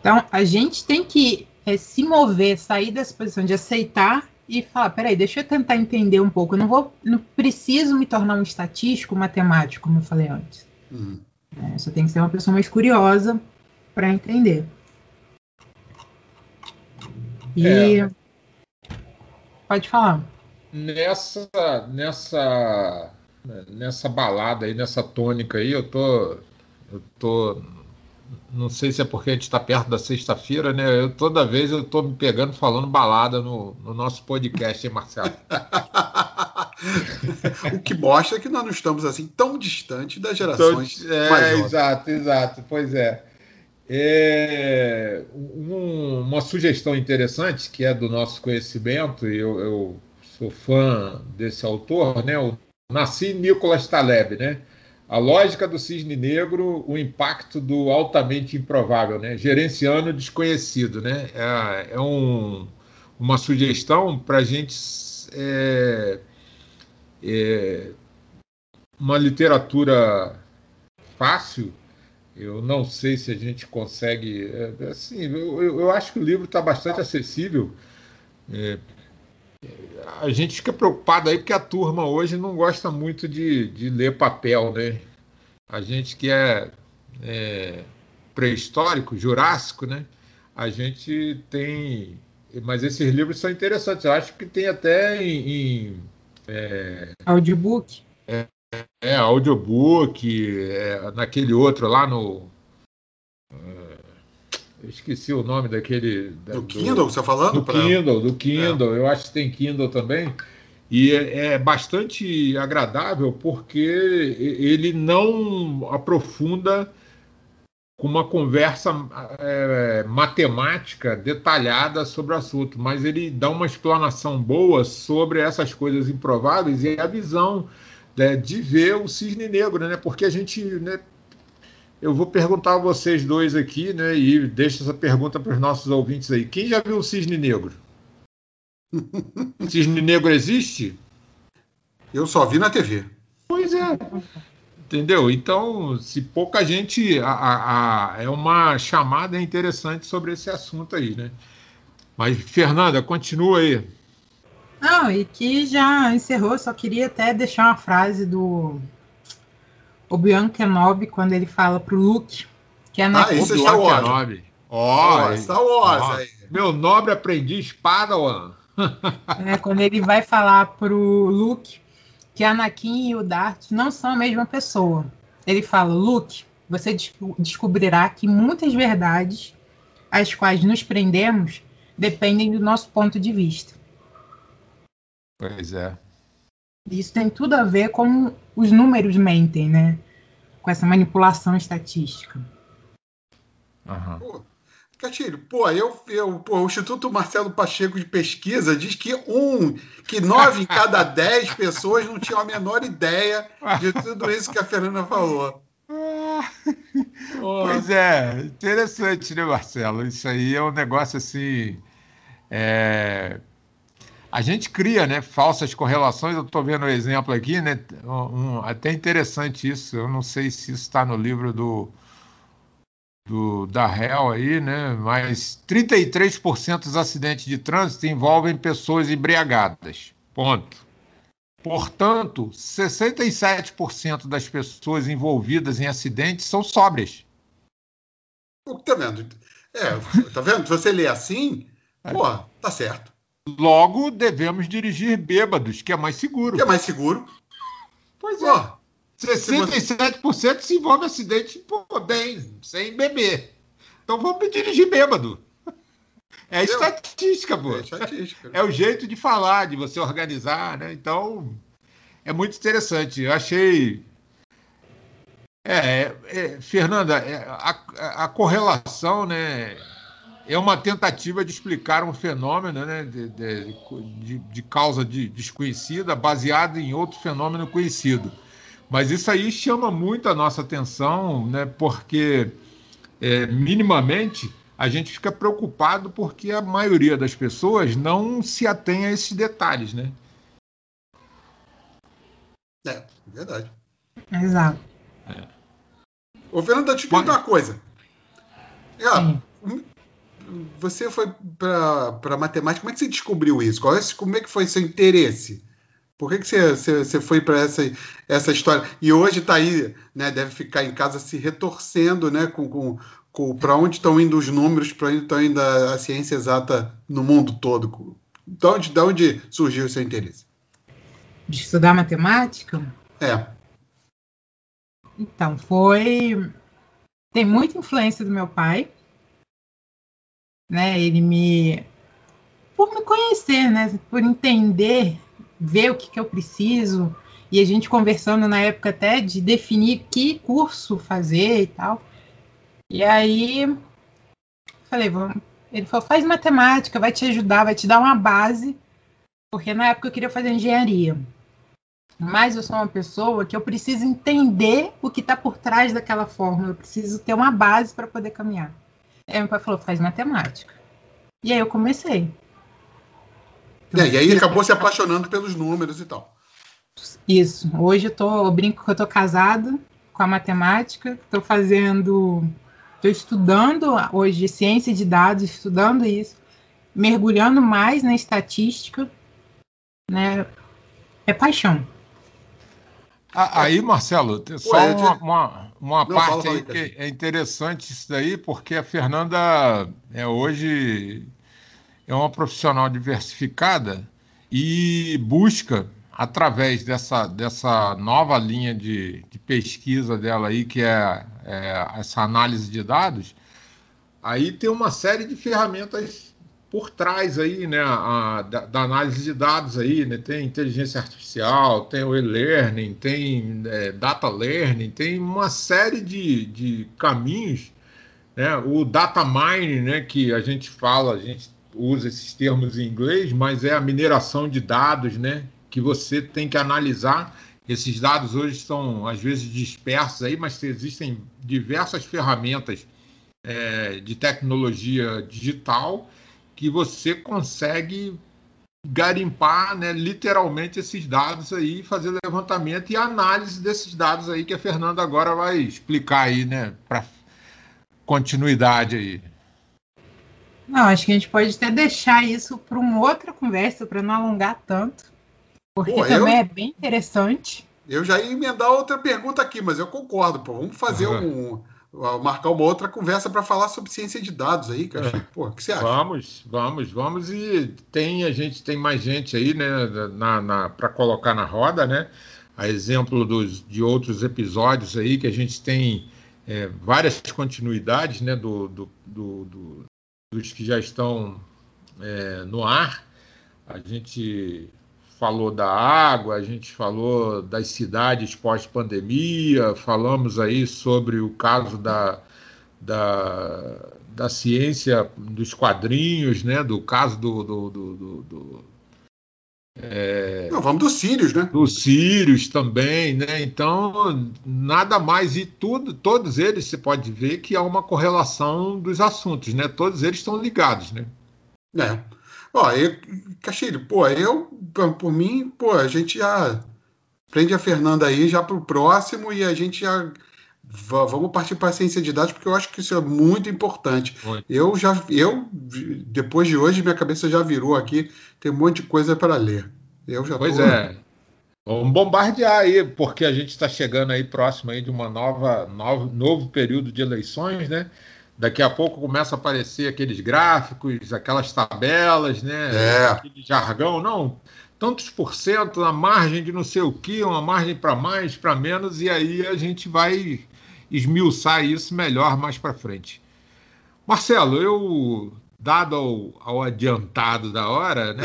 Então, a gente tem que é, se mover, sair dessa posição de aceitar e falar, peraí, deixa eu tentar entender um pouco. Eu não vou, não preciso me tornar um estatístico, matemático, como eu falei antes. Uhum. É, só tem que ser uma pessoa mais curiosa para entender. E é. pode falar. Nessa, nessa, nessa balada aí, nessa tônica aí, eu tô, eu tô, não sei se é porque a gente está perto da sexta-feira, né? Eu toda vez eu tô me pegando falando balada no, no nosso podcast, hein, Marcelo? o que mostra que nós não estamos assim tão distante das gerações é. Exato, exato, pois é. É, um, uma sugestão interessante que é do nosso conhecimento, e eu, eu sou fã desse autor, né? O Nassim Nicholas Taleb, né? A lógica do cisne negro, o impacto do altamente improvável, né? Gerenciando o desconhecido, né? É, é um, uma sugestão para a gente é, é, uma literatura fácil. Eu não sei se a gente consegue. É, assim, eu, eu acho que o livro está bastante acessível. É, a gente fica preocupado aí porque a turma hoje não gosta muito de, de ler papel, né? A gente que é, é pré-histórico, jurássico, né? A gente tem. Mas esses livros são interessantes. Eu acho que tem até em. em é, audiobook? É, é audiobook, é, naquele outro lá no. Eu esqueci o nome daquele. Do, do Kindle, você está falando? Do pra... Kindle, do Kindle. É. Eu acho que tem Kindle também. E é, é, bastante agradável porque ele não aprofunda com uma conversa é, matemática detalhada sobre o assunto, mas ele dá uma explanação boa sobre essas coisas improváveis e a visão né, de ver o cisne negro, né? Porque a gente né, eu vou perguntar a vocês dois aqui, né? E deixo essa pergunta para os nossos ouvintes aí. Quem já viu o cisne negro? cisne negro existe? Eu só vi na TV. Pois é. Entendeu? Então, se pouca gente. A, a, a, é uma chamada interessante sobre esse assunto aí, né? Mas, Fernanda, continua aí. Não, e que já encerrou, só queria até deixar uma frase do Obi-Wan Kenobi quando ele fala pro Luke que é na Ah, isso é Star Wars. Kenobi. Ó, oh, Star Wars oh, aí. Meu nobre aprendiz Padawan. é, quando ele vai falar pro Luke que Anakin e o Darth não são a mesma pessoa. Ele fala: Luke, você descobrirá que muitas verdades às quais nos prendemos dependem do nosso ponto de vista. Pois é. Isso tem tudo a ver com os números mentem, né? Com essa manipulação estatística. Uhum. Pô, Catilho, pô, eu, eu, pô, o Instituto Marcelo Pacheco de Pesquisa diz que um, que nove em cada dez pessoas não tinham a menor ideia de tudo isso que a Fernanda falou. Pois é, interessante, né, Marcelo? Isso aí é um negócio assim. É, a gente cria né, falsas correlações. Eu estou vendo o um exemplo aqui, né, um, até interessante isso. Eu não sei se isso está no livro do, do da Hell aí, né, mas 33% dos acidentes de trânsito envolvem pessoas embriagadas. Ponto. Portanto, 67% das pessoas envolvidas em acidentes são sóbrias. Tá vendo? É, tá vendo? Se você lê assim, é. pô, tá certo. Logo, devemos dirigir bêbados, que é mais seguro. Que é mais seguro. Pois é. Oh, 67% se envolve acidente pô, bem, sem beber. Então vamos dirigir bêbado. É estatística, pô. É, estatística. é o jeito de falar, de você organizar, né? Então, é muito interessante. Eu achei. É, é Fernanda, é, a, a correlação, né? é uma tentativa de explicar um fenômeno né, de, de, de, causa de desconhecida baseado em outro fenômeno conhecido. Mas isso aí chama muito a nossa atenção, né, porque é, minimamente a gente fica preocupado porque a maioria das pessoas não se atém a esses detalhes, né? É, verdade. Exato. É. Ô, Fernando, deixa eu te perguntar uma coisa. É, você foi para matemática, como é que você descobriu isso? Qual é, como é que foi seu interesse? Por que, que você, você, você foi para essa, essa história? E hoje está aí, né, deve ficar em casa se retorcendo né, com, com, para onde estão indo os números, para onde está indo a, a, ciência exata no mundo todo? De onde, de onde surgiu o seu interesse? De estudar matemática? É. Então, foi. Tem muita influência do meu pai. Né? Ele me. Por me conhecer, né? Por entender, ver o que, que eu preciso. E a gente conversando na época até de definir que curso fazer e tal. E aí, falei, vamos. Ele falou, faz matemática, vai te ajudar, vai te dar uma base, porque na época eu queria fazer engenharia. Mas eu sou uma pessoa que eu preciso entender o que está por trás daquela fórmula, eu preciso ter uma base para poder caminhar. Aí meu pai falou, faz matemática. E aí eu comecei. É, e aí acabou se apaixonando pelos números e tal. Isso. Hoje eu, tô, eu brinco que eu estou casada com a matemática, estou fazendo Estou estudando hoje ciência de dados, estudando isso, mergulhando mais na estatística, né? É paixão. Aí, Marcelo, só Ué, uma, uma, uma Não, parte aí que é interessante isso daí, porque a Fernanda é hoje é uma profissional diversificada e busca através dessa, dessa nova linha de, de pesquisa dela aí, que é, é, essa análise de dados, aí tem uma série de ferramentas por trás aí, né, a, da, da, análise de dados aí, né, tem inteligência artificial, tem o e-learning, tem é, data learning, tem uma série de, de caminhos, né, o data mining, né, que a gente fala, a gente usa esses termos em inglês, mas é a mineração de dados, né, que você tem que analisar. Esses dados hoje estão, às vezes, dispersos aí, mas existem diversas ferramentas é, de tecnologia digital que você consegue garimpar né, literalmente esses dados aí, fazer levantamento e análise desses dados aí que a Fernanda agora vai explicar aí, né, para continuidade aí. Não, acho que a gente pode até deixar isso para uma outra conversa, para não alongar tanto. Porque pô, também eu, é bem interessante. Eu já ia emendar outra pergunta aqui, mas eu concordo, pô. Vamos fazer uhum. um. marcar uma outra conversa para falar sobre ciência de dados aí, cara. É. Pô, o que você acha? Vamos, vamos, vamos. E tem, a gente tem mais gente aí, né, na, na para colocar na roda, né? A exemplo dos, de outros episódios aí que a gente tem é, várias continuidades, né, do, do, do, do dos que já estão é, no ar. A gente falou da água, a gente falou das cidades pós-pandemia, falamos aí sobre o caso da, da, da ciência dos quadrinhos, né? do caso do. do, do, do, é, Não, vamos dos Sírios, né? Dos Sírios também, né? Então, nada mais, e tudo, todos eles você pode ver que há uma correlação dos assuntos, né? Todos eles estão ligados, né? É. Ó, eu, Castilho, pô, eu, por mim, pô, a gente já prende a Fernanda aí já para o próximo e a gente já vamos partir para a ciência de dados porque eu acho que isso é muito importante. Oi. Eu já, eu depois de hoje minha cabeça já virou aqui, tem um monte de coisa para ler. Eu já. Pois tô... é. Vamos bombardear aí, porque a gente está chegando aí próximo aí de uma nova, novo, novo período de eleições, né? Daqui a pouco começa a aparecer aqueles gráficos, aquelas tabelas, né? É. Aquele jargão, não. Tantos por cento na margem de não sei o que, uma margem para mais, para menos, e aí a gente vai esmiuçar isso melhor mais para frente. Marcelo, eu, dado ao, ao, adiantado da hora, né,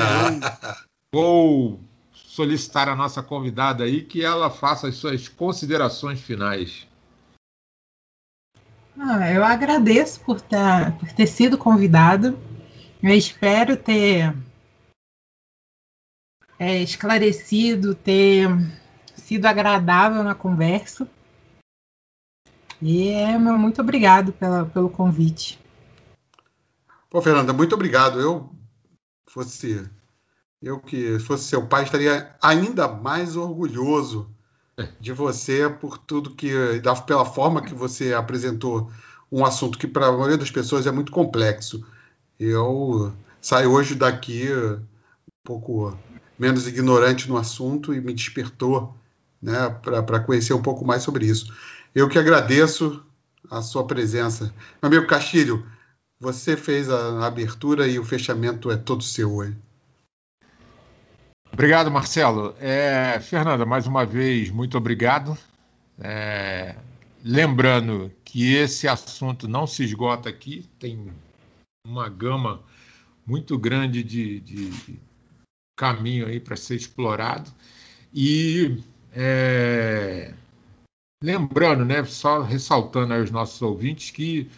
vou solicitar a nossa convidada aí que ela faça as suas considerações finais. Ah, eu agradeço por, tá, por ter sido convidado. Eu espero ter é, esclarecido, ter sido agradável na conversa. E é, muito obrigado pela, pelo convite. Pô, Fernanda, muito obrigado. Eu fosse eu que fosse seu pai estaria ainda mais orgulhoso de você por tudo que, pela forma que você apresentou um assunto que para a maioria das pessoas é muito complexo. Eu saio hoje daqui um pouco menos ignorante no assunto e me despertou né, para conhecer um pouco mais sobre isso. Eu que agradeço a sua presença. Meu amigo Castilho, você fez a abertura e o fechamento é todo seu hoje. Obrigado, Marcelo. É, Fernanda, mais uma vez, muito obrigado. É, lembrando que esse assunto não se esgota aqui, tem uma gama muito grande de, de caminho aí para ser explorado. E é, lembrando, né, só ressaltando aos nossos ouvintes que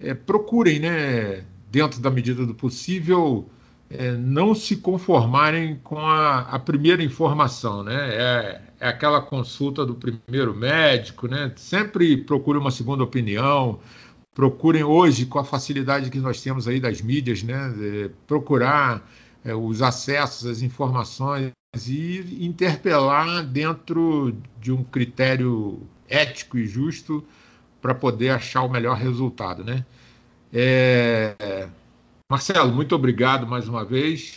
é, procurem, né, dentro da medida do possível, é, não se conformarem com a, a primeira informação, né? É, é, aquela consulta do primeiro médico, né? Sempre procure uma segunda opinião. Procurem hoje, com a facilidade que nós temos aí das mídias, né? É, procurar os acessos, as informações e interpelar dentro de um critério ético e justo para poder achar o melhor resultado, né? É, Marcelo, muito obrigado mais uma vez.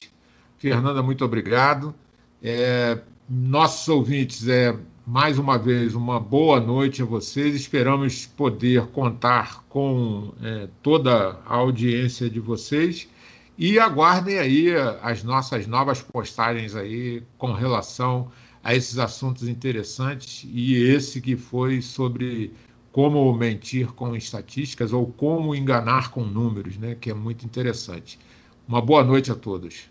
Fernanda, muito obrigado. É, nossos ouvintes, é, mais uma vez, uma boa noite a vocês. Esperamos poder contar com é, toda a audiência de vocês e aguardem aí as nossas novas postagens aí com relação a esses assuntos interessantes e esse que foi sobre como mentir com estatísticas ou como enganar com números, né, que é muito interessante. Uma boa noite a todos.